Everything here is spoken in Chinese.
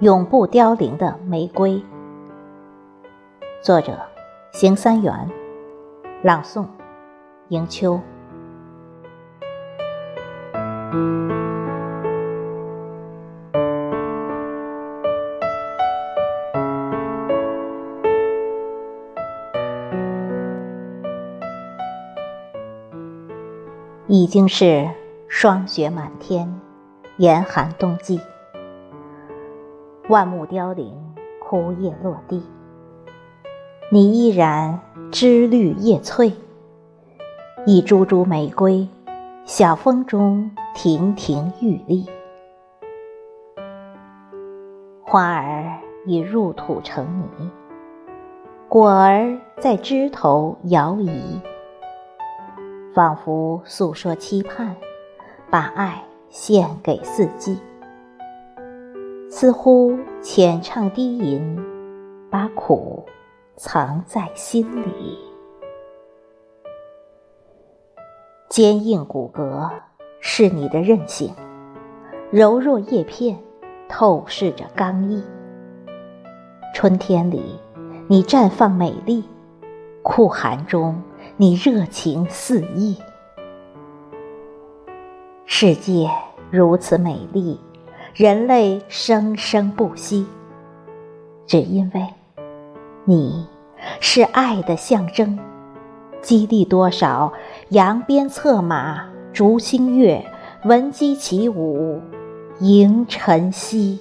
永不凋零的玫瑰。作者：邢三元，朗诵：迎秋。已经是霜雪满天，严寒冬季。万木凋零，枯叶落地，你依然枝绿叶翠，一株株玫瑰，小风中亭亭玉立。花儿已入土成泥，果儿在枝头摇移，仿佛诉说期盼，把爱献给四季。似乎浅唱低吟，把苦藏在心里。坚硬骨骼是你的韧性，柔弱叶片透视着刚毅。春天里，你绽放美丽；酷寒中，你热情四溢。世界如此美丽。人类生生不息。只因为你是爱的象征激励多少扬鞭策马逐星月闻鸡起舞迎晨曦。